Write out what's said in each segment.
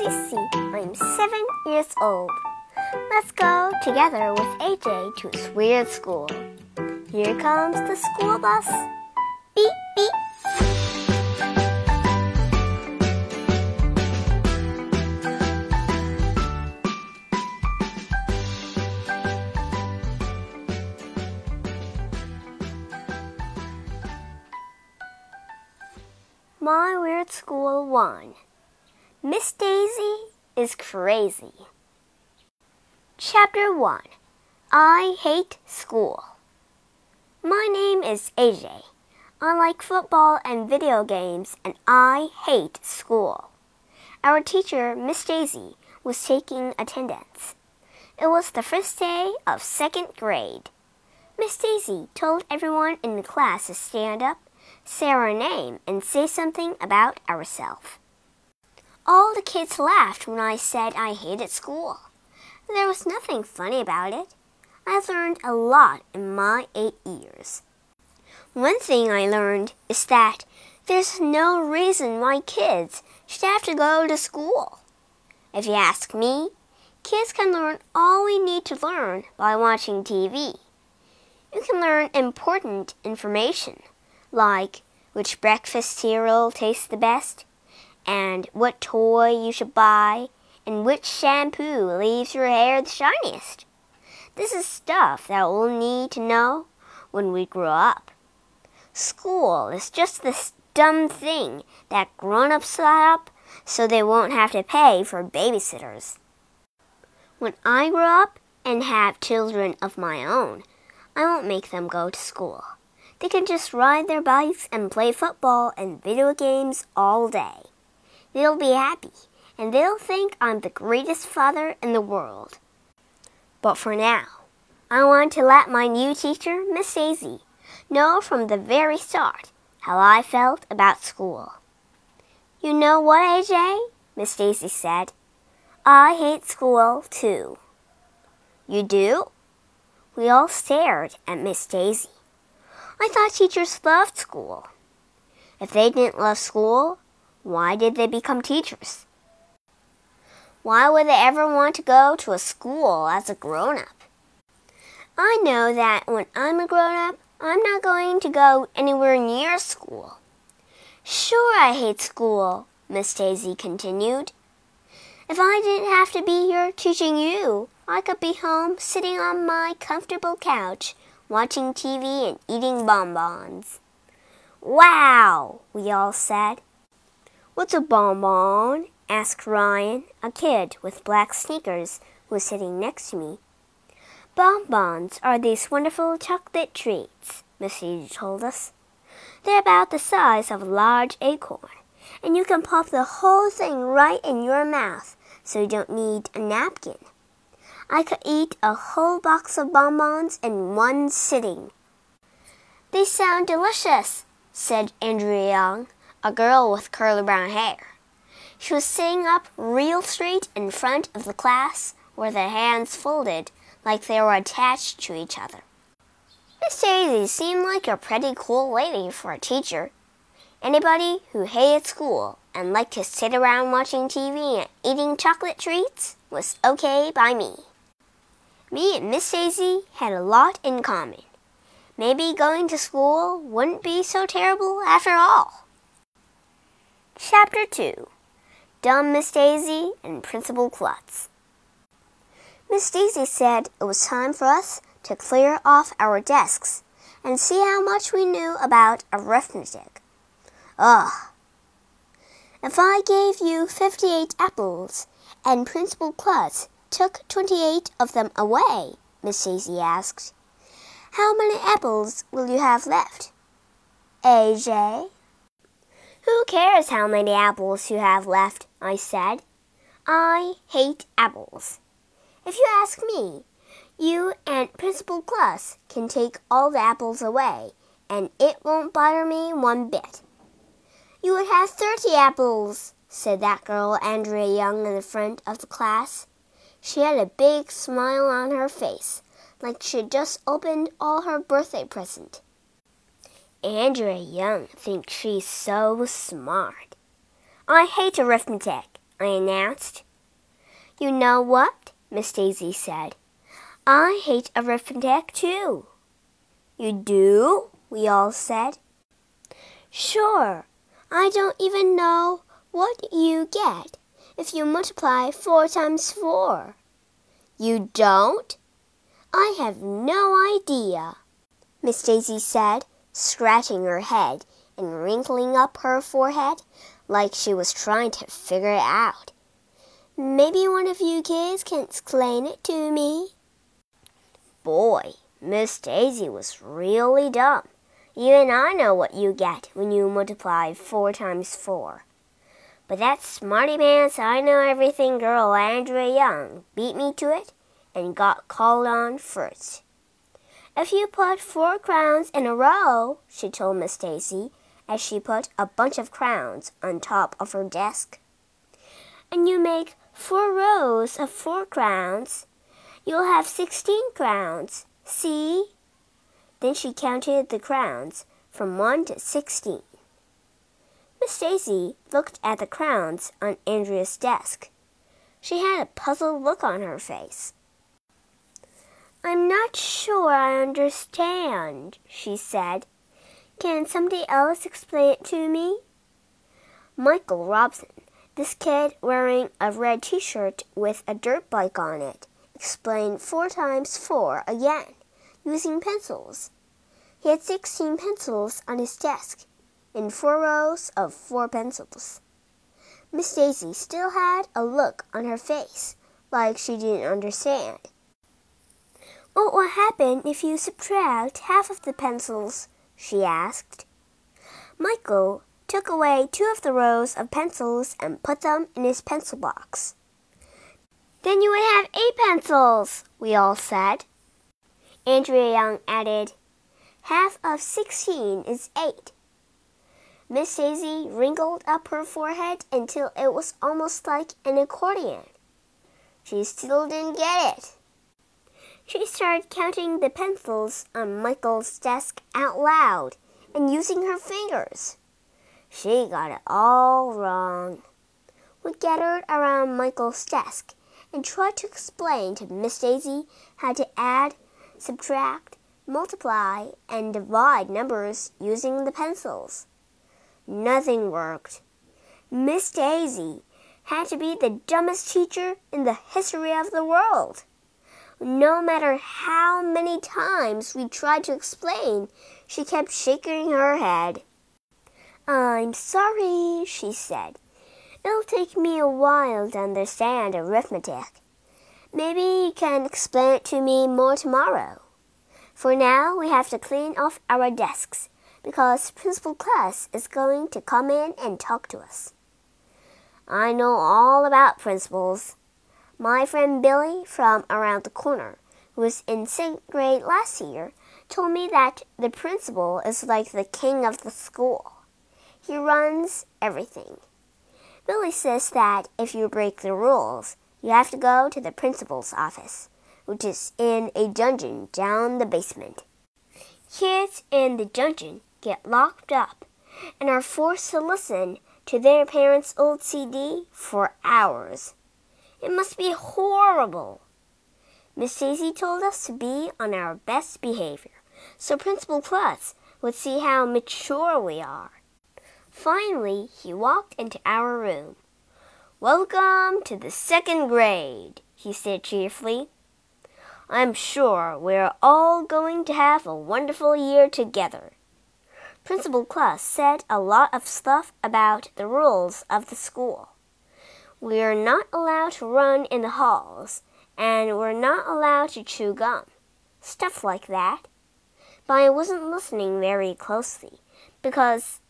I'm seven years old. Let's go together with AJ to his weird school. Here comes the school bus. Beep, beep. My Weird School 1 Miss Daisy is Crazy. Chapter 1 I Hate School. My name is AJ. I like football and video games, and I hate school. Our teacher, Miss Daisy, was taking attendance. It was the first day of second grade. Miss Daisy told everyone in the class to stand up say our name, and say something about ourselves. All the kids laughed when I said I hated school. There was nothing funny about it. I learned a lot in my eight years. One thing I learned is that there's no reason why kids should have to go to school. If you ask me, kids can learn all we need to learn by watching TV. You can learn important information like which breakfast cereal tastes the best, and what toy you should buy, and which shampoo leaves your hair the shiniest. This is stuff that we'll need to know when we grow up. School is just this dumb thing that grown ups set up so they won't have to pay for babysitters. When I grow up and have children of my own, I won't make them go to school. They can just ride their bikes and play football and video games all day. They'll be happy, and they'll think I'm the greatest father in the world. But for now, I want to let my new teacher, Miss Daisy, know from the very start how I felt about school. You know what, AJ? Miss Daisy said. I hate school too. You do? We all stared at Miss Daisy. I thought teachers loved school. If they didn't love school, why did they become teachers? Why would they ever want to go to a school as a grown up? I know that when I'm a grown up, I'm not going to go anywhere near school. Sure, I hate school, Miss Daisy continued. If I didn't have to be here teaching you, I could be home sitting on my comfortable couch watching TV and eating bonbons. Wow, we all said. What's a bonbon? asked Ryan, a kid with black sneakers who was sitting next to me. Bonbons are these wonderful chocolate treats, Miss Missy told us. They're about the size of a large acorn, and you can pop the whole thing right in your mouth, so you don't need a napkin. I could eat a whole box of bonbons in one sitting. They sound delicious, said Andrea Young, a girl with curly brown hair. She was sitting up real straight in front of the class with her hands folded like they were attached to each other. Miss Daisy seemed like a pretty cool lady for a teacher. Anybody who hated school and liked to sit around watching TV and eating chocolate treats was okay by me. Me and Miss Daisy had a lot in common. Maybe going to school wouldn't be so terrible after all. Chapter 2 Dumb Miss Daisy and Principal Klutz. Miss Daisy said it was time for us to clear off our desks and see how much we knew about arithmetic. Ugh. If I gave you 58 apples and Principal Klutz took twenty-eight of them away, Miss Daisy asked. How many apples will you have left? AJ? Who cares how many apples you have left? I said. I hate apples. If you ask me, you and Principal Klutz can take all the apples away, and it won't bother me one bit. You would have thirty apples, said that girl Andrea Young in the front of the class. She had a big smile on her face, like she'd just opened all her birthday present. Andrea Young thinks she's so smart. I hate arithmetic, I announced. You know what? Miss Daisy said. I hate arithmetic too. You do? We all said. Sure. I don't even know what you get if you multiply four times four. You don't? I have no idea, Miss Daisy said, scratching her head and wrinkling up her forehead like she was trying to figure it out. Maybe one of you kids can explain it to me. Boy, Miss Daisy was really dumb. You and I know what you get when you multiply four times four. But that smarty pants I know everything girl Andrea Young beat me to it and got called on first. If you put four crowns in a row, she told Miss Daisy as she put a bunch of crowns on top of her desk, and you make four rows of four crowns, you'll have sixteen crowns. See? Then she counted the crowns from one to sixteen. Miss Daisy looked at the crowns on Andrea's desk. She had a puzzled look on her face. I'm not sure I understand, she said. Can somebody else explain it to me? Michael Robson, this kid wearing a red t shirt with a dirt bike on it, explained four times four again, using pencils. He had sixteen pencils on his desk in four rows of four pencils. Miss Daisy still had a look on her face like she didn't understand. What will happen if you subtract half of the pencils? she asked. Michael took away two of the rows of pencils and put them in his pencil box. Then you would have eight pencils, we all said. Andrea Young added, Half of sixteen is eight. Miss Daisy wrinkled up her forehead until it was almost like an accordion. She still didn't get it. She started counting the pencils on Michael's desk out loud and using her fingers. She got it all wrong. We gathered around Michael's desk and tried to explain to Miss Daisy how to add, subtract, multiply, and divide numbers using the pencils. Nothing worked. Miss Daisy had to be the dumbest teacher in the history of the world. No matter how many times we tried to explain, she kept shaking her head. I'm sorry, she said. It'll take me a while to understand arithmetic. Maybe you can explain it to me more tomorrow. For now, we have to clean off our desks because Principal Klutz is going to come in and talk to us. I know all about principals. My friend Billy from around the corner, who was in second grade last year, told me that the principal is like the king of the school. He runs everything. Billy says that if you break the rules, you have to go to the principal's office, which is in a dungeon down the basement. Kids in the dungeon get locked up and are forced to listen to their parents' old CD for hours. It must be horrible. Miss Daisy told us to be on our best behavior so Principal Klutz would see how mature we are. Finally, he walked into our room. Welcome to the second grade, he said cheerfully. I'm sure we're all going to have a wonderful year together. Principal Klutz said a lot of stuff about the rules of the school. We're not allowed to run in the halls, and we're not allowed to chew gum. Stuff like that. But I wasn't listening very closely because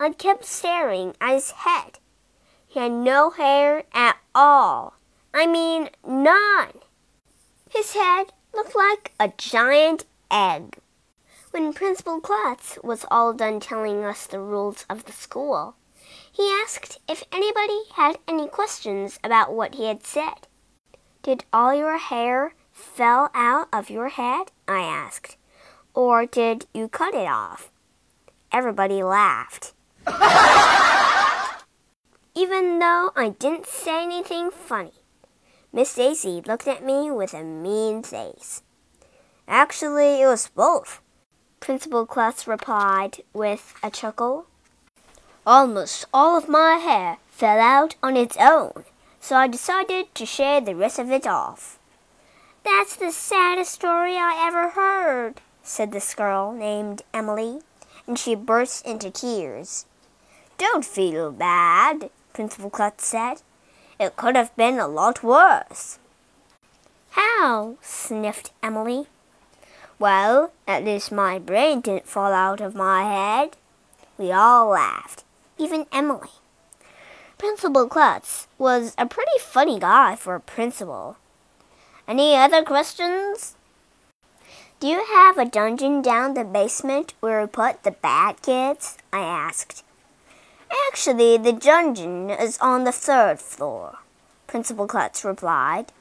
I kept staring at his head. He had no hair at all. I mean, none. His head looked like a giant egg. When Principal Klutz was all done telling us the rules of the school, he asked if anybody had any questions about what he had said. Did all your hair fell out of your head? I asked. Or did you cut it off? Everybody laughed. even though I didn't say anything funny. Miss Daisy looked at me with a mean face. Actually, it was both, Principal Klutz replied with a chuckle. Almost all of my hair fell out on its own, so I decided to shave the rest of it off. That's the saddest story I ever heard, said this girl named Emily, and she burst into tears. Don't feel bad, Principal Klutz said. It could have been a lot worse. How? sniffed Emily. Well, at least my brain didn't fall out of my head. We all laughed, even Emily. Principal Klutz was a pretty funny guy for a principal. Any other questions? Do you have a dungeon down the basement where we put the bad kids? I asked. Actually, the dungeon is on the third floor, Principal Klutz replied.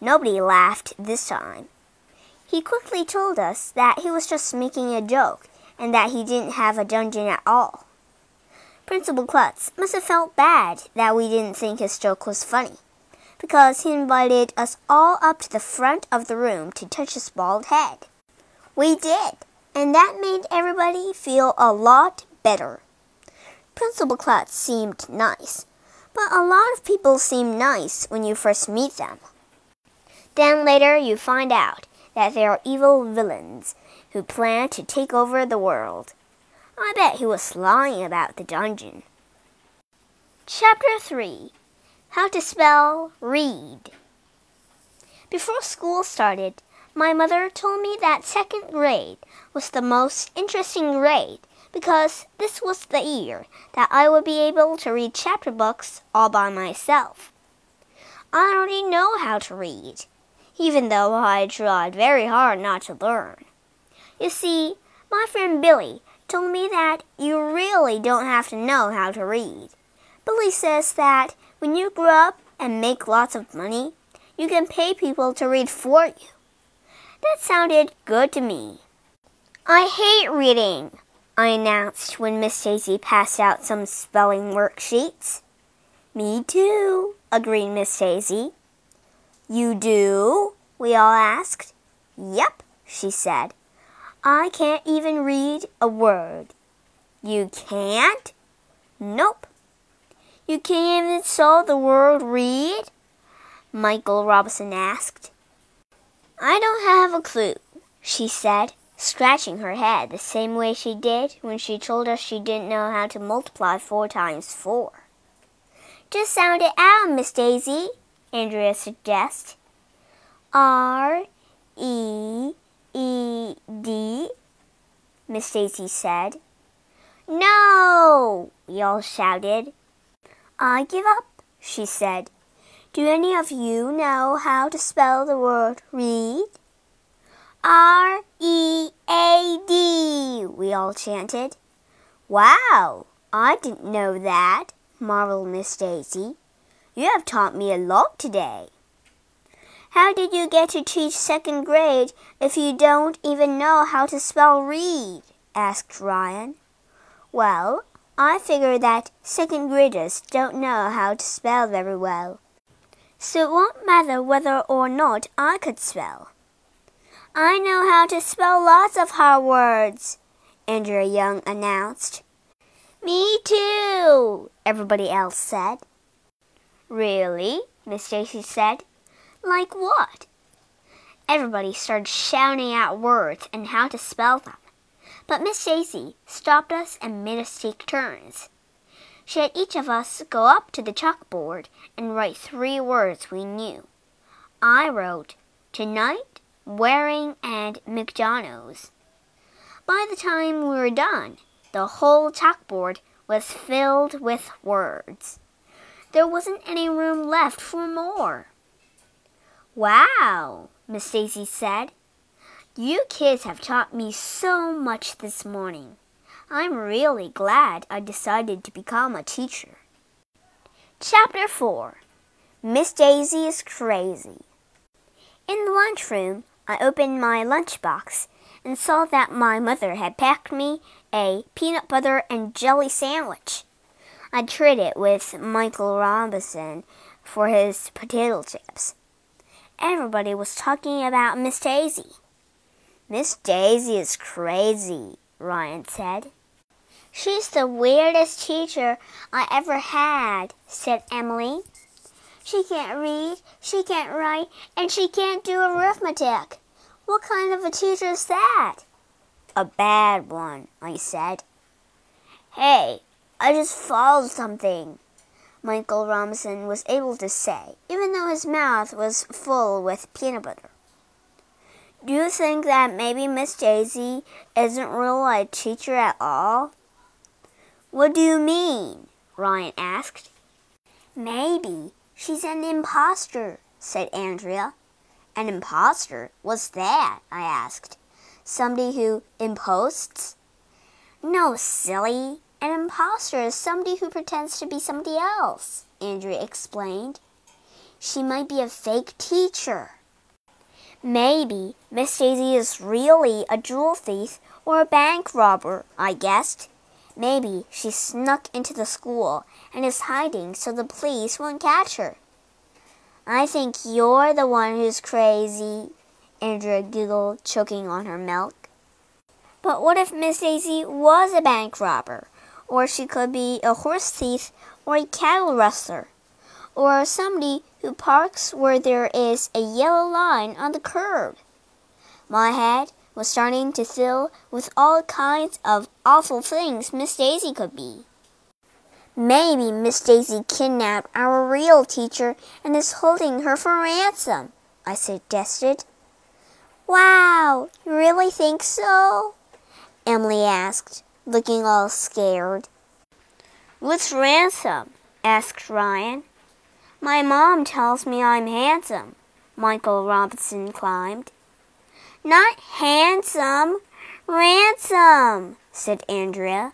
Nobody laughed this time. He quickly told us that he was just making a joke and that he didn't have a dungeon at all. Principal Klutz must have felt bad that we didn't think his joke was funny, because he invited us all up to the front of the room to touch his bald head. We did, and that made everybody feel a lot better. Principal Klutz seemed nice, but a lot of people seem nice when you first meet them. Then later you find out that they are evil villains who plan to take over the world. I bet he was lying about the dungeon. Chapter 3 How to Spell Read. Before school started, my mother told me that second grade was the most interesting grade because this was the year that I would be able to read chapter books all by myself. I already know how to read even though I tried very hard not to learn. You see, my friend Billy told me that you really don't have to know how to read. Billy says that when you grow up and make lots of money, you can pay people to read for you. That sounded good to me. I hate reading, I announced when Miss Daisy passed out some spelling worksheets. Me too, agreed Miss Daisy. You do? we all asked. Yep, she said. I can't even read a word. You can't? Nope. You can't even spell the word read? Michael Robinson asked. I don't have a clue, she said, scratching her head the same way she did when she told us she didn't know how to multiply four times four. Just sound it out, Miss Daisy, Andrea suggested. R E E D, Miss Daisy said. No! we all shouted. I give up, she said. Do any of you know how to spell the word read? R E A D, we all chanted. Wow, I didn't know that, marveled Miss Daisy. You have taught me a lot today. How did you get to teach second grade if you don't even know how to spell read? asked Ryan. Well, I figure that second graders don't know how to spell very well. So it won't matter whether or not I could spell. I know how to spell lots of hard words, Andrea Young announced. Me too, everybody else said. Really? Miss Daisy said. Like what? Everybody started shouting out words and how to spell them. But Miss Daisy stopped us and made us take turns. She had each of us go up to the chalkboard and write three words we knew. I wrote tonight, wearing, and McDonald's. By the time we were done, the whole chalkboard was filled with words. There wasn't any room left for more. Wow, Miss Daisy said. You kids have taught me so much this morning. I'm really glad I decided to become a teacher. Chapter 4 Miss Daisy is Crazy. In the lunchroom, I opened my lunchbox and saw that my mother had packed me a peanut butter and jelly sandwich. I traded it with Michael Robinson for his potato chips. Everybody was talking about Miss Daisy. Miss Daisy is crazy, Ryan said. She's the weirdest teacher I ever had, said Emily. She can't read, she can't write, and she can't do arithmetic. What kind of a teacher is that? A bad one, I said. Hey, I just followed something, Michael Robinson was able to say, even though his mouth was full with peanut butter. Do you think that maybe Miss Daisy isn't really a teacher at all? What do you mean? Ryan asked. Maybe she's an impostor, said Andrea. An impostor? What's that? I asked. Somebody who imposts? No, silly. An impostor is somebody who pretends to be somebody else, Andrea explained. She might be a fake teacher. Maybe Miss Daisy is really a jewel thief or a bank robber, I guessed. Maybe she snuck into the school and is hiding so the police won't catch her. I think you're the one who's crazy, Andrea giggled, choking on her milk. But what if Miss Daisy was a bank robber? Or she could be a horse thief or a cattle rustler or somebody who parks where there is a yellow line on the curb. My head was starting to fill with all kinds of awful things Miss Daisy could be. Maybe Miss Daisy kidnapped our real teacher and is holding her for ransom, I suggested. Wow, you really think so? Emily asked, looking all scared. What's ransom? asked Ryan. My mom tells me I'm handsome, Michael Robinson climbed. Not handsome, ransom, said Andrea.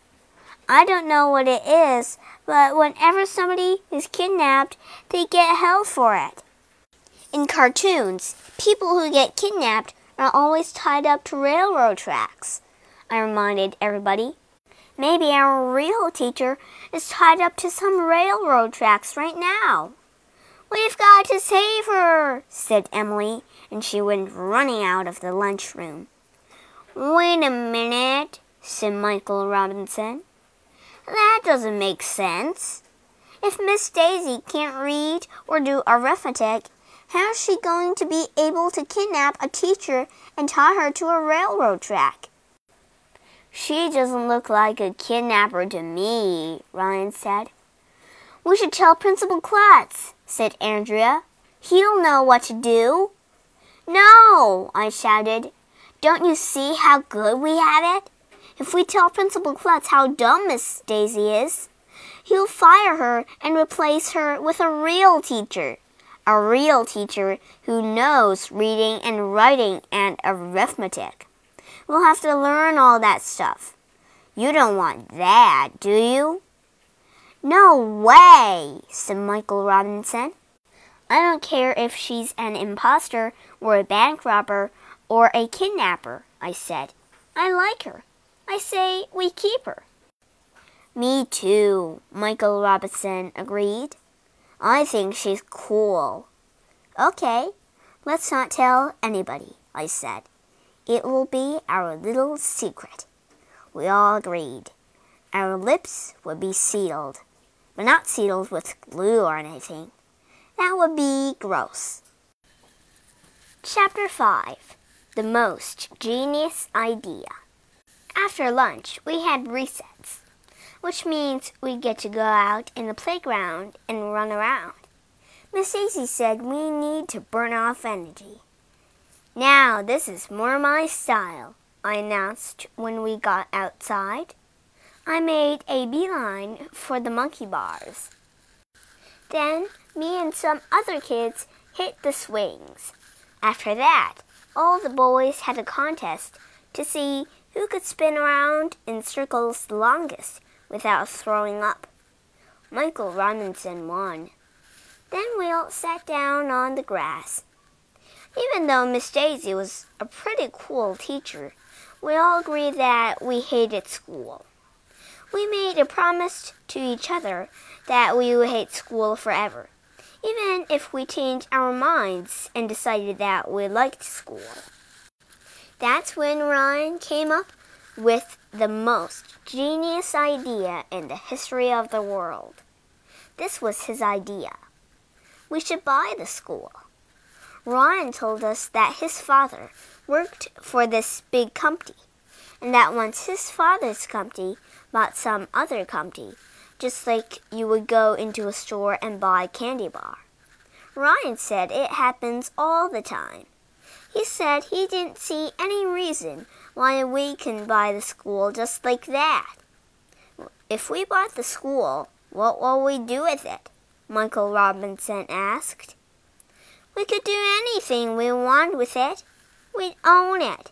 I don't know what it is, but whenever somebody is kidnapped, they get held for it. In cartoons, people who get kidnapped are always tied up to railroad tracks, I reminded everybody. Maybe our real teacher is tied up to some railroad tracks right now. We've got to save her, said Emily, and she went running out of the lunchroom. Wait a minute, said Michael Robinson. That doesn't make sense. If Miss Daisy can't read or do arithmetic, how is she going to be able to kidnap a teacher and tie her to a railroad track? She doesn't look like a kidnapper to me, Ryan said. We should tell Principal Klutz, said Andrea. He'll know what to do. No, I shouted. Don't you see how good we have it? If we tell Principal Klutz how dumb Miss Daisy is, he'll fire her and replace her with a real teacher. A real teacher who knows reading and writing and arithmetic. We'll have to learn all that stuff. You don't want that, do you? No way, said Michael Robinson. I don't care if she's an impostor or a bank robber or a kidnapper, I said. I like her. I say we keep her. Me too, Michael Robinson agreed. I think she's cool. Okay, let's not tell anybody, I said. It will be our little secret. We all agreed. Our lips would be sealed but not sealed with glue or anything. That would be gross. Chapter 5 The Most Genius Idea. After lunch, we had recess, which means we get to go out in the playground and run around. Miss Daisy said we need to burn off energy. Now, this is more my style, I announced when we got outside. I made a beeline for the monkey bars. Then me and some other kids hit the swings. After that, all the boys had a contest to see who could spin around in circles the longest without throwing up. Michael Robinson won. Then we all sat down on the grass. Even though Miss Daisy was a pretty cool teacher, we all agreed that we hated school. We made a promise to each other that we would hate school forever, even if we changed our minds and decided that we liked school. That's when Ryan came up with the most genius idea in the history of the world. This was his idea. We should buy the school. Ryan told us that his father worked for this big company, and that once his father's company bought some other company, just like you would go into a store and buy a candy bar. Ryan said it happens all the time. He said he didn't see any reason why we can buy the school just like that. If we bought the school, what will we do with it? Michael Robinson asked. We could do anything we want with it. We'd own it.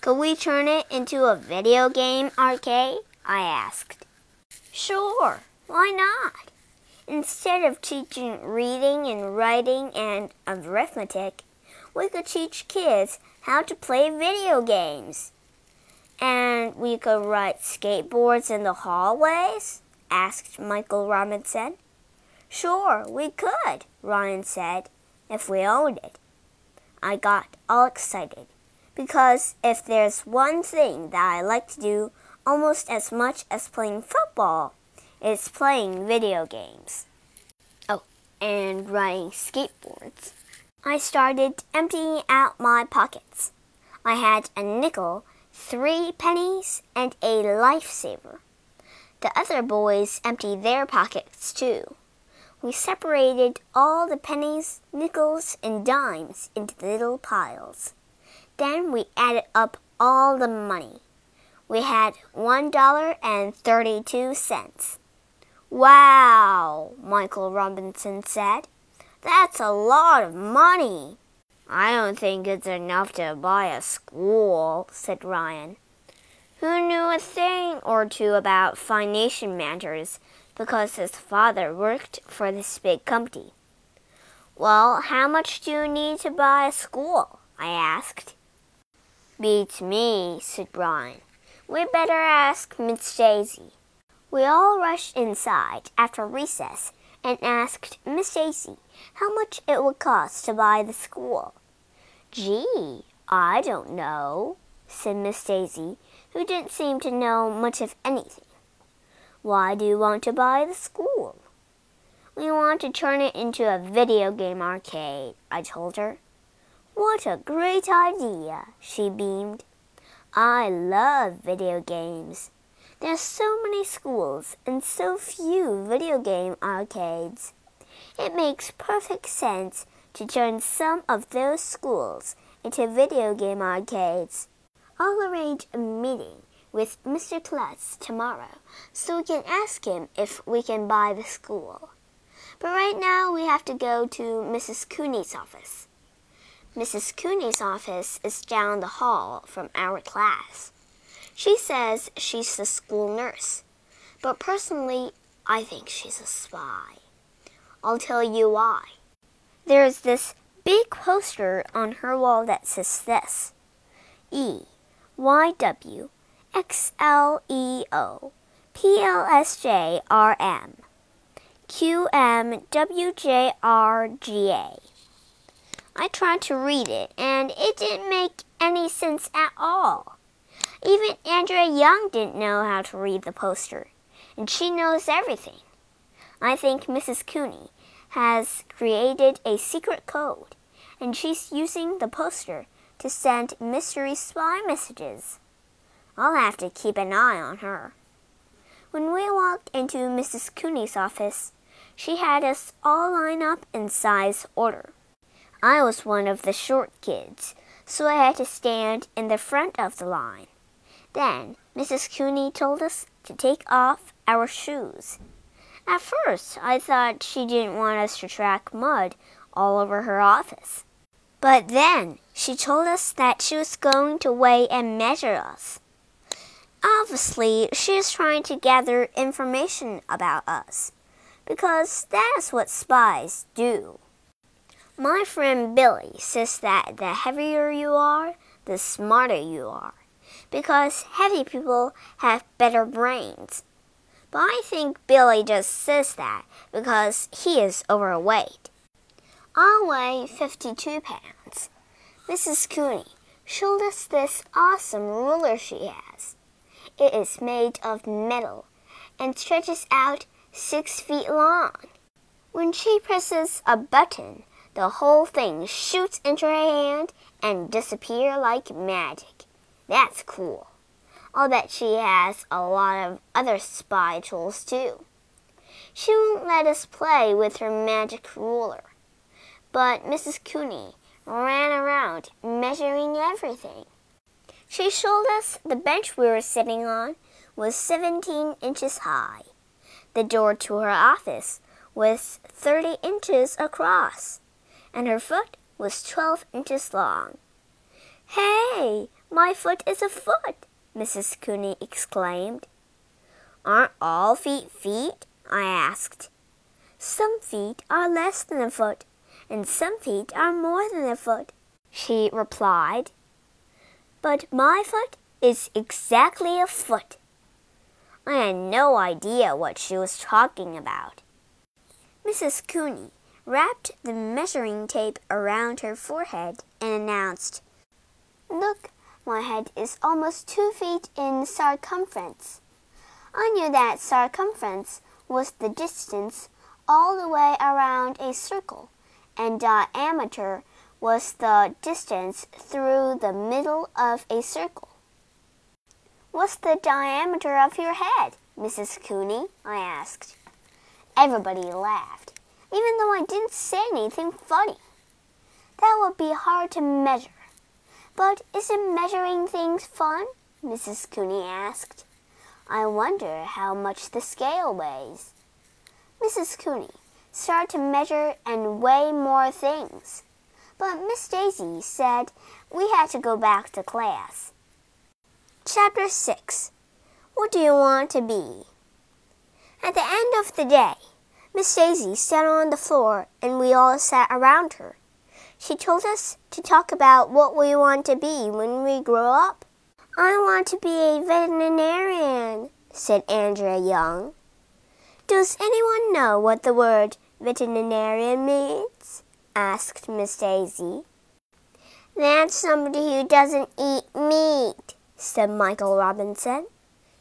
Could we turn it into a video game arcade? I asked. Sure, why not? Instead of teaching reading and writing and arithmetic, we could teach kids how to play video games. And we could ride skateboards in the hallways? asked Michael Robinson. Sure, we could, Ryan said if we owned it. I got all excited because if there's one thing that I like to do almost as much as playing football, it's playing video games. Oh, and riding skateboards. I started emptying out my pockets. I had a nickel, three pennies, and a lifesaver. The other boys emptied their pockets too we separated all the pennies, nickels, and dimes into little piles. Then we added up all the money. We had one dollar and thirty-two cents. Wow, Michael Robinson said. That's a lot of money. I don't think it's enough to buy a school, said Ryan, who knew a thing or two about financial matters because his father worked for this big company. Well, how much do you need to buy a school? I asked. Beats me, said Brian. We better ask Miss Daisy. We all rushed inside after recess and asked Miss Daisy how much it would cost to buy the school. Gee, I don't know, said Miss Daisy, who didn't seem to know much of anything. Why do you want to buy the school? We want to turn it into a video game arcade, I told her. What a great idea, she beamed. I love video games. There's so many schools and so few video game arcades. It makes perfect sense to turn some of those schools into video game arcades. I'll arrange a meeting with Mr. Klutz tomorrow so we can ask him if we can buy the school. But right now we have to go to Mrs. Cooney's office. Mrs. Cooney's office is down the hall from our class. She says she's the school nurse, but personally, I think she's a spy. I'll tell you why. There's this big poster on her wall that says this E Y W X L E O P L S J R M Q M W J R G A. I tried to read it and it didn't make any sense at all. Even Andrea Young didn't know how to read the poster, and she knows everything. I think Mrs. Cooney has created a secret code, and she's using the poster to send mystery spy messages. I'll have to keep an eye on her. When we walked into Mrs. Cooney's office, she had us all line up in size order. I was one of the short kids, so I had to stand in the front of the line. Then Mrs. Cooney told us to take off our shoes. At first, I thought she didn't want us to track mud all over her office. But then she told us that she was going to weigh and measure us. Obviously, she is trying to gather information about us, because that's what spies do. My friend Billy says that the heavier you are, the smarter you are, because heavy people have better brains. But I think Billy just says that because he is overweight. I weigh 52 pounds. Mrs. Cooney showed us this awesome ruler she has. It is made of metal and stretches out six feet long. When she presses a button, the whole thing shoots into her hand and disappears like magic. That's cool. I'll bet she has a lot of other spy tools too. She won't let us play with her magic ruler. But Mrs. Cooney ran around measuring everything. She showed us the bench we were sitting on was 17 inches high. The door to her office was 30 inches across, and her foot was 12 inches long. Hey, my foot is a foot, Mrs. Cooney exclaimed. Aren't all feet feet? I asked. Some feet are less than a foot, and some feet are more than a foot, she replied. But my foot is exactly a foot. I had no idea what she was talking about. Mrs. Cooney wrapped the measuring tape around her forehead and announced, Look, my head is almost two feet in circumference. I knew that circumference was the distance all the way around a circle, and diameter was the distance through the middle of a circle. What's the diameter of your head, Mrs. Cooney? I asked. Everybody laughed, even though I didn't say anything funny. That would be hard to measure. But isn't measuring things fun? Mrs. Cooney asked. I wonder how much the scale weighs. Mrs. Cooney started to measure and weigh more things. But Miss Daisy said we had to go back to class. Chapter 6 What do you want to be? At the end of the day, Miss Daisy sat on the floor and we all sat around her. She told us to talk about what we want to be when we grow up. I want to be a veterinarian, said Andrea Young. Does anyone know what the word veterinarian means? Asked Miss Daisy. That's somebody who doesn't eat meat, said Michael Robinson.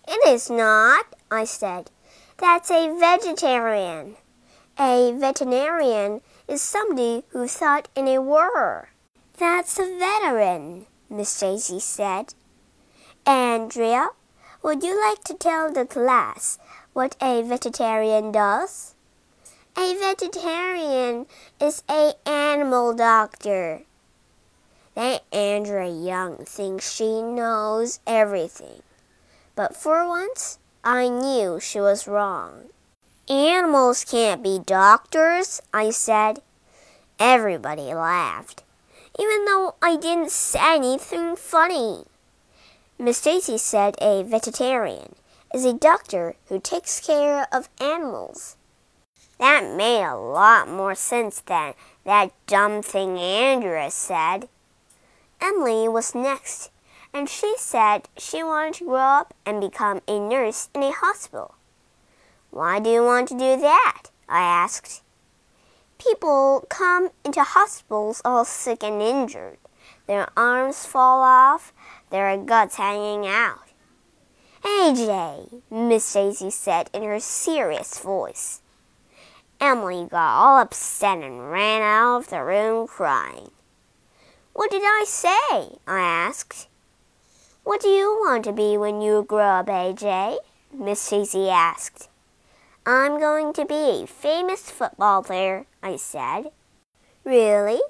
It is not, I said. That's a vegetarian. A veterinarian is somebody who thought in a war. That's a veteran, Miss Daisy said. Andrea, would you like to tell the class what a vegetarian does? A vegetarian is a animal doctor. That Andrea Young thinks she knows everything. But for once, I knew she was wrong. Animals can't be doctors, I said. Everybody laughed, even though I didn't say anything funny. Miss Daisy said a vegetarian is a doctor who takes care of animals. That made a lot more sense than that dumb thing Andrea said. Emily was next, and she said she wanted to grow up and become a nurse in a hospital. Why do you want to do that? I asked. People come into hospitals all sick and injured. Their arms fall off, their guts hanging out. AJ, Miss Daisy said in her serious voice. Emily got all upset and ran out of the room crying. What did I say? I asked. What do you want to be when you grow up, AJ? Miss Daisy asked. I'm going to be a famous football player, I said. Really?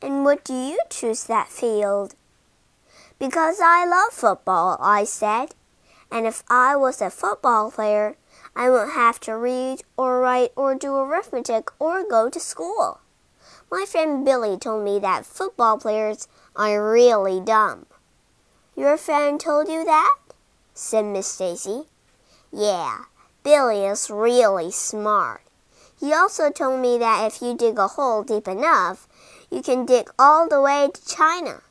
And what do you choose that field? Because I love football, I said. And if I was a football player, I won't have to read or write or do arithmetic or go to school. My friend Billy told me that football players are really dumb. Your friend told you that? said Miss Daisy. Yeah, Billy is really smart. He also told me that if you dig a hole deep enough, you can dig all the way to China.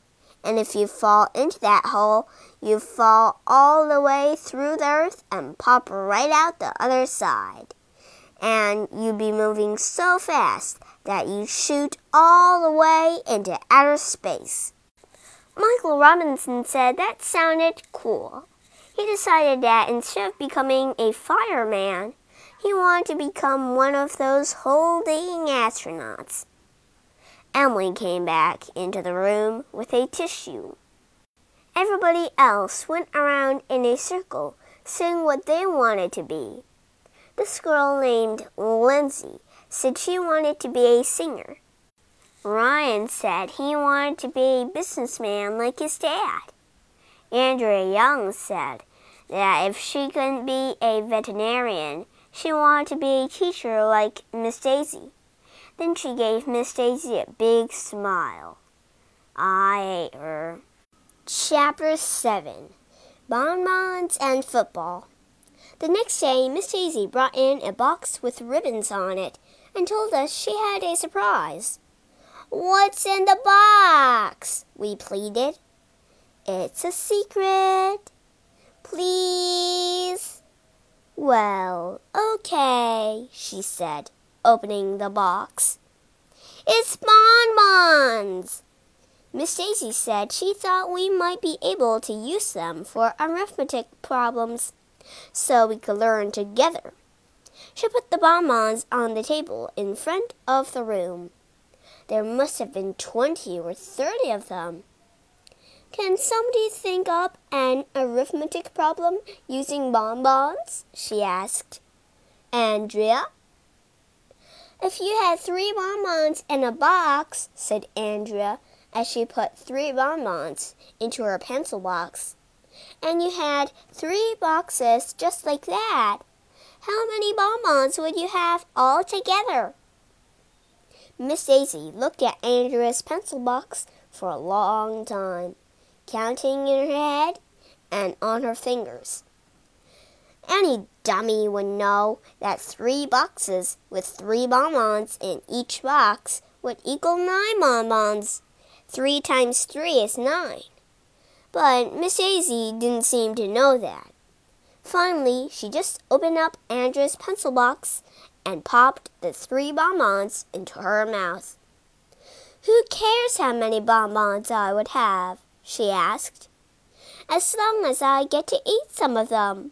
And if you fall into that hole, you fall all the way through the earth and pop right out the other side. And you'd be moving so fast that you shoot all the way into outer space. Michael Robinson said that sounded cool. He decided that instead of becoming a fireman, he wanted to become one of those holding astronauts. Emily came back into the room with a tissue. Everybody else went around in a circle saying what they wanted to be. This girl named Lindsay said she wanted to be a singer. Ryan said he wanted to be a businessman like his dad. Andrea Young said that if she couldn't be a veterinarian, she wanted to be a teacher like Miss Daisy. Then she gave Miss Daisy a big smile. I ate her. Chapter 7 Bonbons and Football. The next day, Miss Daisy brought in a box with ribbons on it and told us she had a surprise. What's in the box? We pleaded. It's a secret. Please. Well, okay, she said, opening the box. It's bonbons. Miss Daisy said she thought we might be able to use them for arithmetic problems so we could learn together. She put the bonbons on the table in front of the room. There must have been twenty or thirty of them. Can somebody think up an arithmetic problem using bonbons? she asked. Andrea? If you had three bonbons in a box, said Andrea as she put three bonbons into her pencil box, and you had three boxes just like that, how many bonbons would you have all together? Miss Daisy looked at Andrea's pencil box for a long time, counting in her head and on her fingers. Any dummy would know that three boxes with three bonbons in each box would equal nine bonbons. Three times three is nine. But Miss Daisy didn't seem to know that. Finally, she just opened up Andrea's pencil box and popped the three bonbons into her mouth. Who cares how many bonbons I would have? she asked. As long as I get to eat some of them.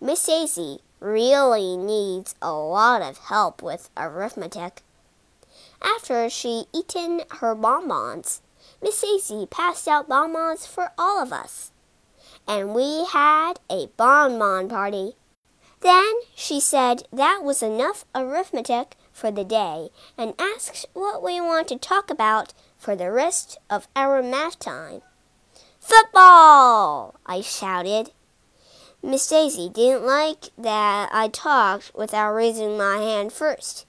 Miss Daisy really needs a lot of help with arithmetic. After she eaten her bonbons, Miss Daisy passed out bonbons for all of us, and we had a bonbon party. Then she said that was enough arithmetic for the day and asked what we want to talk about for the rest of our math time. Football! I shouted. Miss Daisy didn't like that I talked without raising my hand first.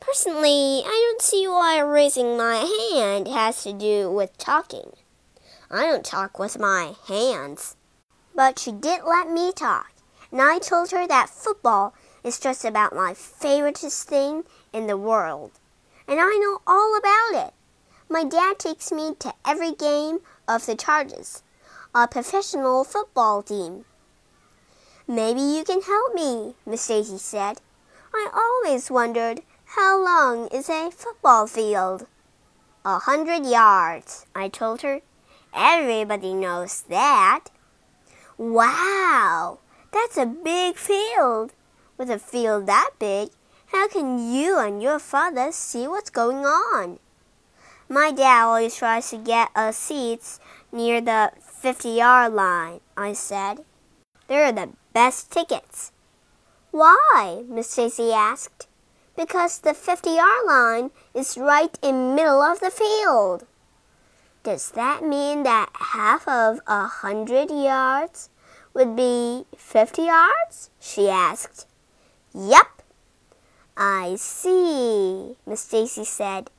Personally, I don't see why raising my hand has to do with talking. I don't talk with my hands. But she did let me talk and I told her that football is just about my favoriteest thing in the world. And I know all about it. My dad takes me to every game of the Chargers, a professional football team. Maybe you can help me, Miss Daisy said. I always wondered how long is a football field? A hundred yards, I told her. Everybody knows that. Wow! That's a big field. With a field that big, how can you and your father see what's going on? My dad always tries to get us seats near the 50 yard line, I said. They're the best tickets. Why? Miss Daisy asked. Because the 50 yard line is right in middle of the field. Does that mean that half of a hundred yards would be 50 yards? she asked. Yep. I see, Miss Daisy said.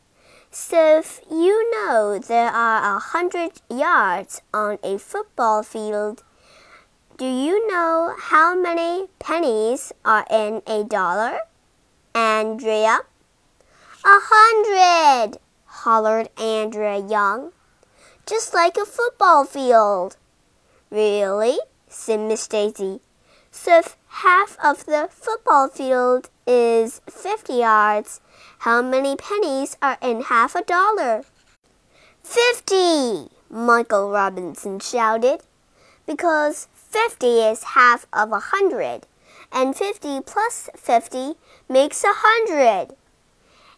So if you know there are a hundred yards on a football field, do you know how many pennies are in a dollar? Andrea? A hundred, hollered Andrea Young. just like a football field. Really? said Miss Daisy. So if half of the football field is 50 yards, how many pennies are in half a dollar? Fifty! Michael Robinson shouted. Because 50 is half of a hundred, and 50 plus 50 makes a hundred.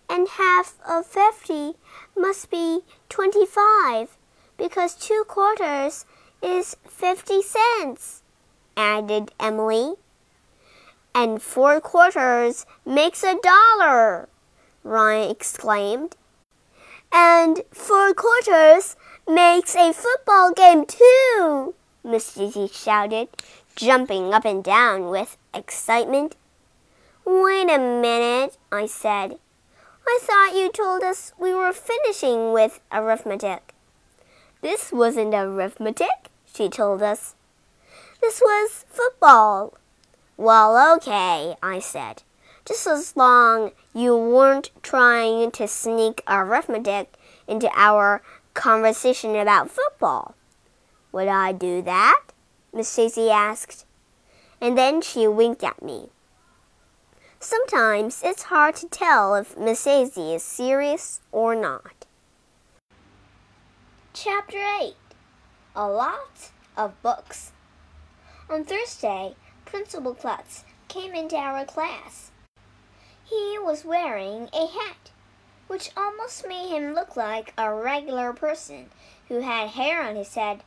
And half of 50 must be 25, because two quarters is 50 cents added Emily. And four quarters makes a dollar, Ryan exclaimed. And four quarters makes a football game too, Miss Daisy shouted, jumping up and down with excitement. Wait a minute, I said. I thought you told us we were finishing with arithmetic. This wasn't arithmetic, she told us. This was football. Well, okay, I said. Just as long you weren't trying to sneak arithmetic into our conversation about football. Would I do that? Miss Daisy asked. And then she winked at me. Sometimes it's hard to tell if Miss Daisy is serious or not. Chapter 8 A Lot of Books on Thursday, Principal Klutz came into our class. He was wearing a hat, which almost made him look like a regular person who had hair on his head.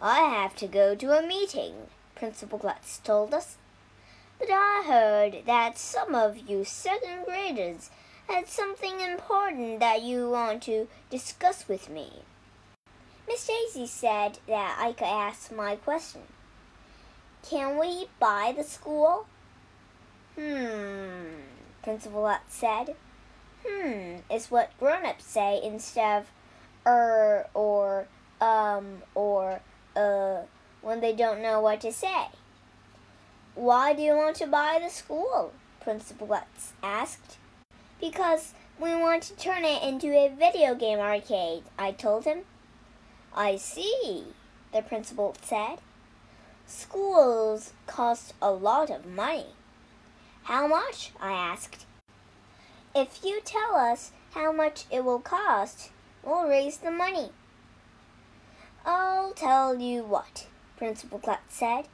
I have to go to a meeting, Principal Klutz told us. But I heard that some of you second graders had something important that you want to discuss with me. Miss Daisy said that I could ask my question. Can we buy the school? Hmm, Principal Klutz said. Hmm is what grown-ups say instead of er or um or uh when they don't know what to say. Why do you want to buy the school? Principal Klutz asked. Because we want to turn it into a video game arcade, I told him. I see, the principal said. Schools cost a lot of money. How much? I asked. If you tell us how much it will cost, we'll raise the money. I'll tell you what, Principal Klutz said.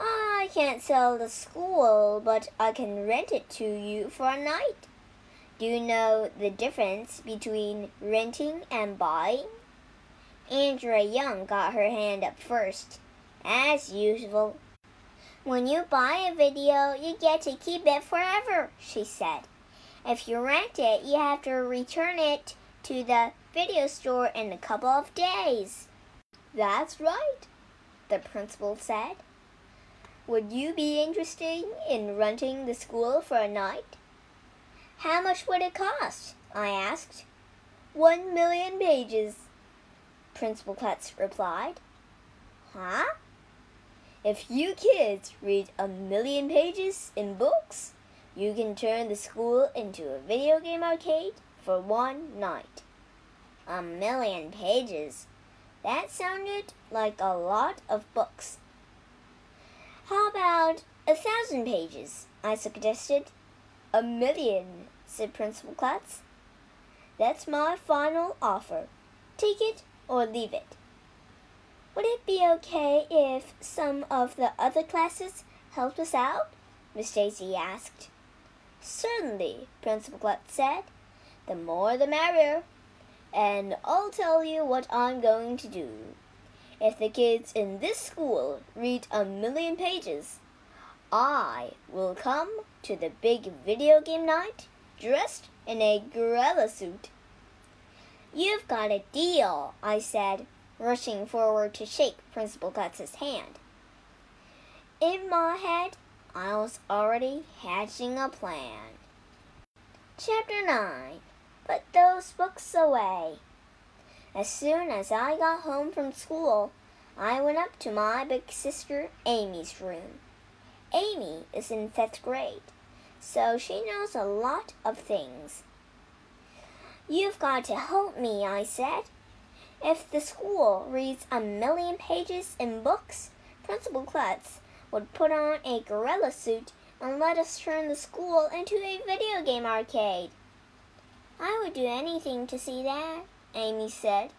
I can't sell the school, but I can rent it to you for a night. Do you know the difference between renting and buying? Andrea Young got her hand up first as usual. When you buy a video, you get to keep it forever, she said. If you rent it, you have to return it to the video store in a couple of days. That's right, the principal said. Would you be interested in renting the school for a night? How much would it cost? I asked. One million pages, Principal Klutz replied. Huh? If you kids read a million pages in books, you can turn the school into a video game arcade for one night. A million pages. That sounded like a lot of books. How about a thousand pages? I suggested. A million, said Principal Klutz. That's my final offer. Take it or leave it. Would it be okay if some of the other classes helped us out? Miss Daisy asked. Certainly, Principal Klutz said. The more the merrier. And I'll tell you what I'm going to do. If the kids in this school read a million pages, I will come to the big video game night dressed in a gorilla suit. You've got a deal, I said rushing forward to shake Principal Klutz's hand. In my head, I was already hatching a plan. Chapter 9 Put those books away. As soon as I got home from school, I went up to my big sister Amy's room. Amy is in fifth grade, so she knows a lot of things. You've got to help me, I said. If the school reads a million pages in books, Principal Klutz would put on a gorilla suit and let us turn the school into a video game arcade. I would do anything to see that, Amy said.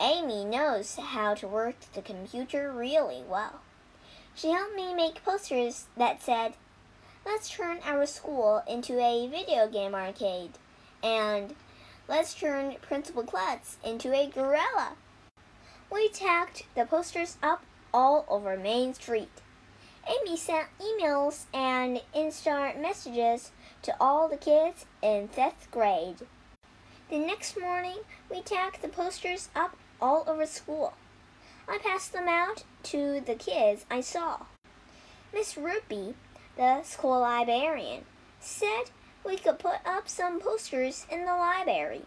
Amy knows how to work the computer really well. She helped me make posters that said, Let's turn our school into a video game arcade, and Let's turn Principal Klutz into a gorilla. We tacked the posters up all over Main Street. Amy sent emails and instant messages to all the kids in fifth grade. The next morning, we tacked the posters up all over school. I passed them out to the kids I saw. Miss Ruby, the school librarian, said we could put up some posters in the library.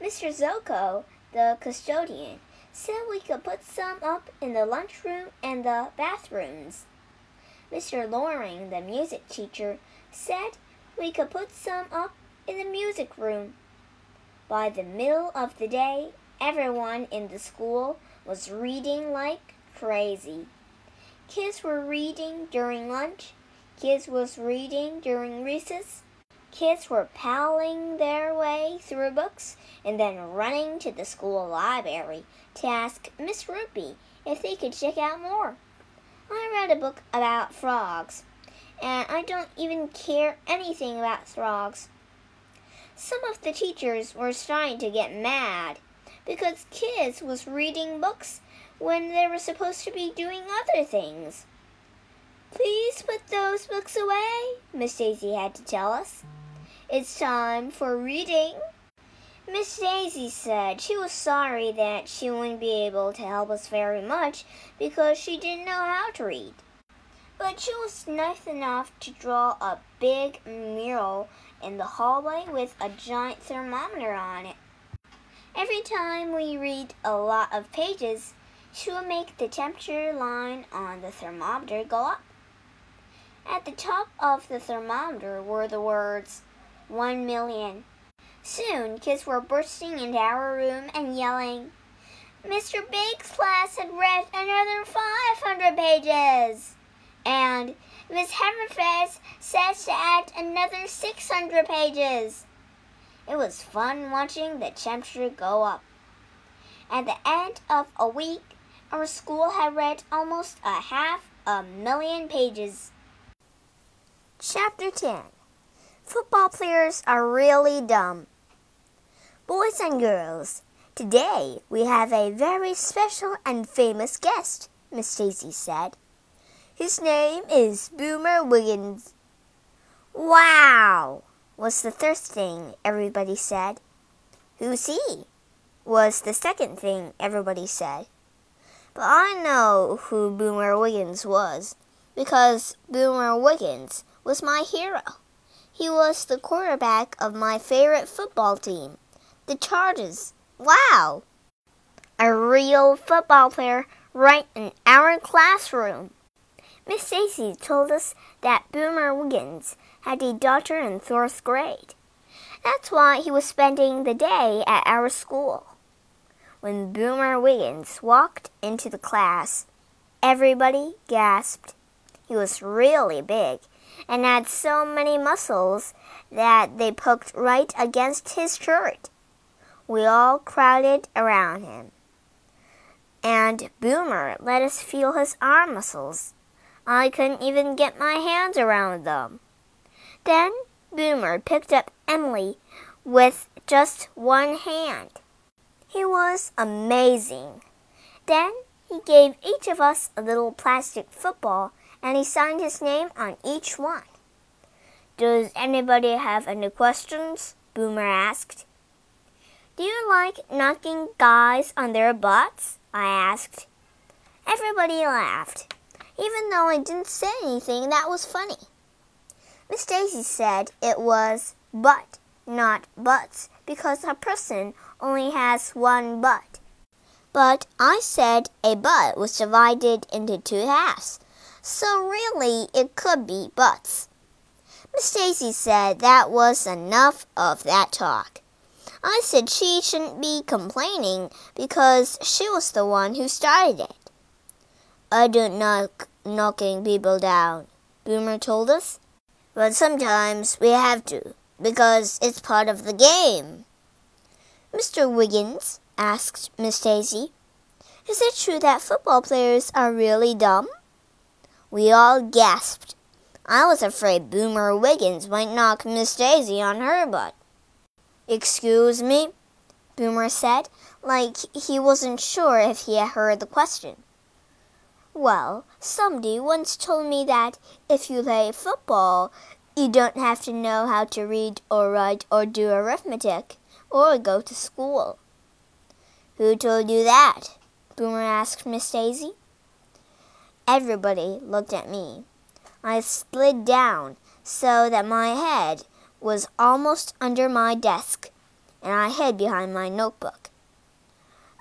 Mr. Zoko, the custodian, said we could put some up in the lunchroom and the bathrooms. Mr. Loring, the music teacher, said we could put some up in the music room. By the middle of the day, everyone in the school was reading like crazy. Kids were reading during lunch. Kids was reading during recess. Kids were palling their way through books and then running to the school library to ask Miss Ruby if they could check out more. I read a book about frogs, and I don't even care anything about frogs. Some of the teachers were starting to get mad because kids was reading books when they were supposed to be doing other things. Please put those books away, Miss Daisy had to tell us. It's time for reading. Miss Daisy said she was sorry that she wouldn't be able to help us very much because she didn't know how to read. But she was nice enough to draw a big mural in the hallway with a giant thermometer on it. Every time we read a lot of pages, she would make the temperature line on the thermometer go up. At the top of the thermometer were the words 1 million. Soon, kids were bursting into our room and yelling, Mr. Big's class had read another 500 pages. And Miss says to add another 600 pages. It was fun watching the temperature go up. At the end of a week, our school had read almost a half a million pages. Chapter 10 Football players are really dumb. Boys and girls, today we have a very special and famous guest, Miss Daisy said. His name is Boomer Wiggins. Wow, was the first thing everybody said. Who's he? was the second thing everybody said. But I know who Boomer Wiggins was, because Boomer Wiggins was my hero. He was the quarterback of my favorite football team, the Chargers. Wow! A real football player right in our classroom. Miss Daisy told us that Boomer Wiggins had a daughter in fourth grade. That's why he was spending the day at our school. When Boomer Wiggins walked into the class, everybody gasped. He was really big and had so many muscles that they poked right against his shirt. We all crowded around him. And Boomer let us feel his arm muscles. I couldn't even get my hands around them. Then Boomer picked up Emily with just one hand. He was amazing. Then he gave each of us a little plastic football and he signed his name on each one. Does anybody have any questions? Boomer asked. Do you like knocking guys on their butts? I asked. Everybody laughed, even though I didn't say anything that was funny. Miss Daisy said it was butt, not butts, because a person only has one butt. But I said a butt was divided into two halves, so really it could be butts. Miss Daisy said that was enough of that talk. I said she shouldn't be complaining because she was the one who started it. I don't knock knocking people down, Boomer told us. But sometimes we have to because it's part of the game. Mr. Wiggins asked Miss Daisy, Is it true that football players are really dumb? We all gasped. I was afraid Boomer Wiggins might knock Miss Daisy on her butt. Excuse me? Boomer said, like he wasn't sure if he had heard the question. Well, somebody once told me that if you play football, you don't have to know how to read or write or do arithmetic or go to school. Who told you that? Boomer asked Miss Daisy. Everybody looked at me. I slid down so that my head was almost under my desk, and I hid behind my notebook.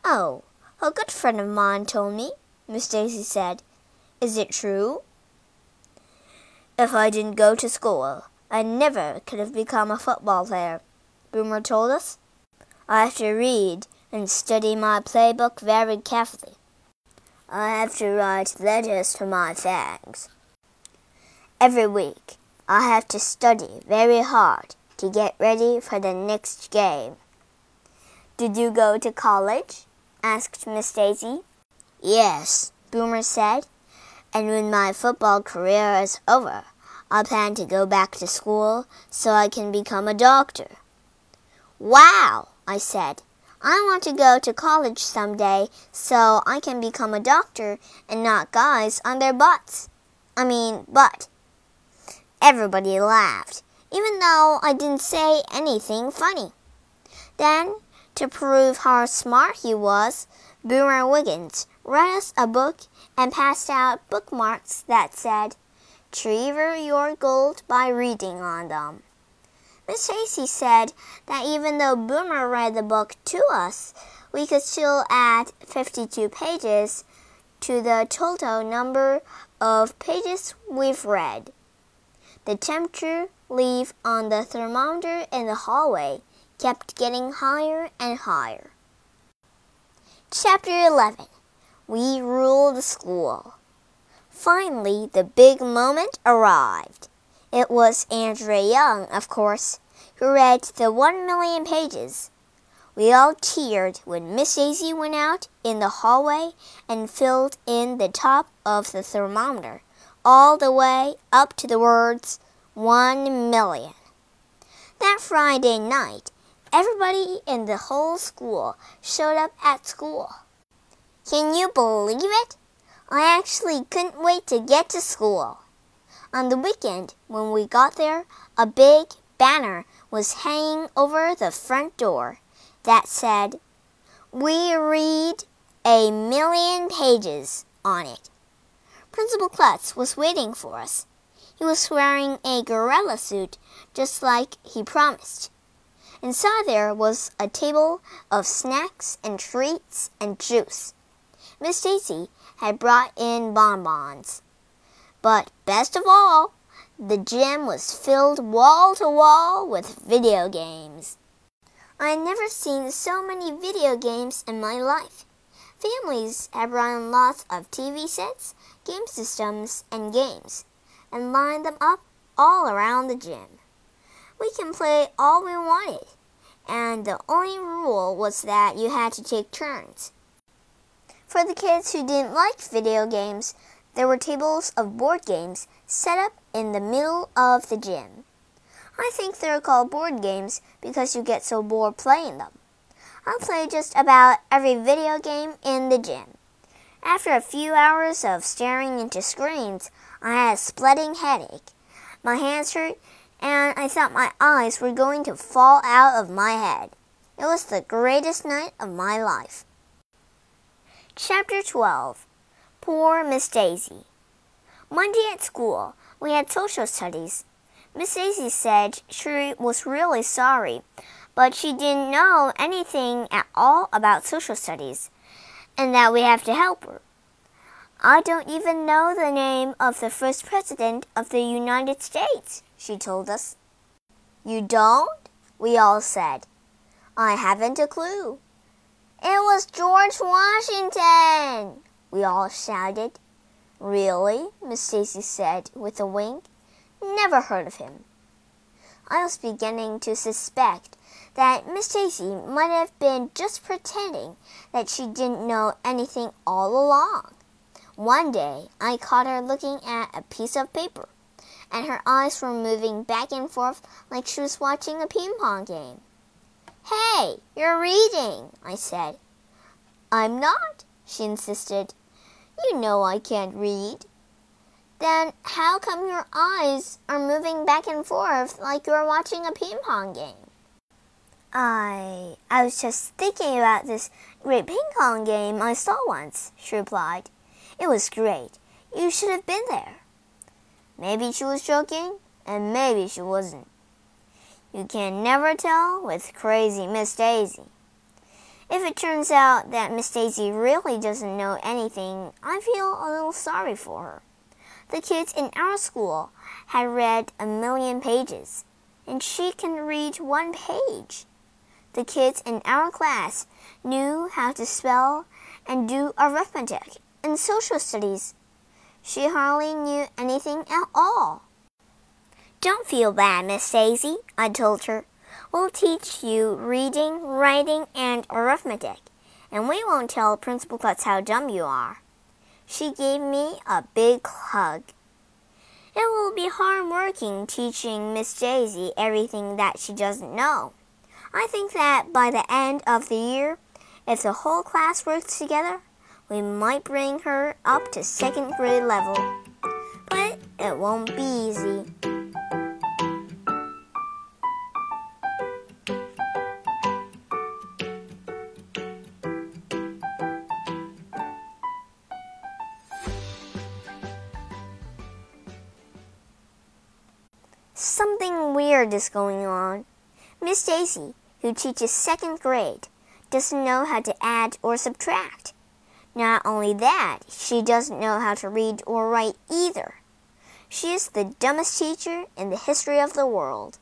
Oh, a good friend of mine told me, Miss Daisy said. Is it true? If I didn't go to school, I never could have become a football player, Boomer told us. I have to read and study my playbook very carefully. I have to write letters to my fans. Every week, I have to study very hard to get ready for the next game. Did you go to college? asked Miss Daisy. Yes, Boomer said. And when my football career is over, I plan to go back to school so I can become a doctor. Wow, I said. I want to go to college someday so I can become a doctor and knock guys on their butts. I mean, butt. Everybody laughed, even though I didn't say anything funny. Then, to prove how smart he was, Boomer Wiggins read us a book and passed out bookmarks that said, Treasure your gold by reading on them. Miss Daisy said that even though Boomer read the book to us, we could still add 52 pages to the total number of pages we've read. The temperature leaf on the thermometer in the hallway kept getting higher and higher. Chapter 11 We Rule the School. Finally, the big moment arrived. It was Andrea Young, of course, who read the one million pages. We all cheered when Miss Daisy went out in the hallway and filled in the top of the thermometer all the way up to the words one million. That Friday night, everybody in the whole school showed up at school. Can you believe it? I actually couldn't wait to get to school. On the weekend, when we got there, a big banner was hanging over the front door that said, We read a million pages on it. Principal Klutz was waiting for us. He was wearing a gorilla suit just like he promised. Inside there was a table of snacks and treats and juice. Miss Daisy had brought in bonbons. But best of all, the gym was filled wall to wall with video games. I had never seen so many video games in my life. Families had brought in lots of TV sets, game systems, and games, and lined them up all around the gym. We can play all we wanted, and the only rule was that you had to take turns. For the kids who didn't like video games, there were tables of board games set up in the middle of the gym. I think they're called board games because you get so bored playing them. I play just about every video game in the gym. After a few hours of staring into screens, I had a splitting headache. My hands hurt, and I thought my eyes were going to fall out of my head. It was the greatest night of my life. Chapter 12 Poor Miss Daisy. Monday at school, we had social studies. Miss Daisy said she was really sorry, but she didn't know anything at all about social studies, and that we have to help her. I don't even know the name of the first president of the United States, she told us. You don't? We all said. I haven't a clue. It was George Washington, we all shouted. Really? Miss Daisy said with a wink. Never heard of him. I was beginning to suspect that Miss Daisy might have been just pretending that she didn't know anything all along. One day I caught her looking at a piece of paper, and her eyes were moving back and forth like she was watching a ping pong game. Hey, you're reading, I said. I'm not, she insisted. You know I can't read. Then how come your eyes are moving back and forth like you're watching a ping pong game? I I was just thinking about this great ping pong game I saw once, she replied. It was great. You should have been there. Maybe she was joking, and maybe she wasn't. You can never tell with crazy Miss Daisy. If it turns out that Miss Daisy really doesn't know anything, I feel a little sorry for her. The kids in our school had read a million pages, and she can read one page. The kids in our class knew how to spell and do arithmetic and social studies. She hardly knew anything at all. Don't feel bad, Miss Daisy, I told her. We'll teach you reading, writing, and arithmetic, and we won't tell Principal Klutz how dumb you are. She gave me a big hug. It will be hard working teaching Miss Daisy everything that she doesn't know. I think that by the end of the year, if the whole class works together, we might bring her up to second grade level. But it won't be easy. Weird is going on. Miss Daisy, who teaches second grade, doesn't know how to add or subtract. Not only that, she doesn't know how to read or write either. She is the dumbest teacher in the history of the world.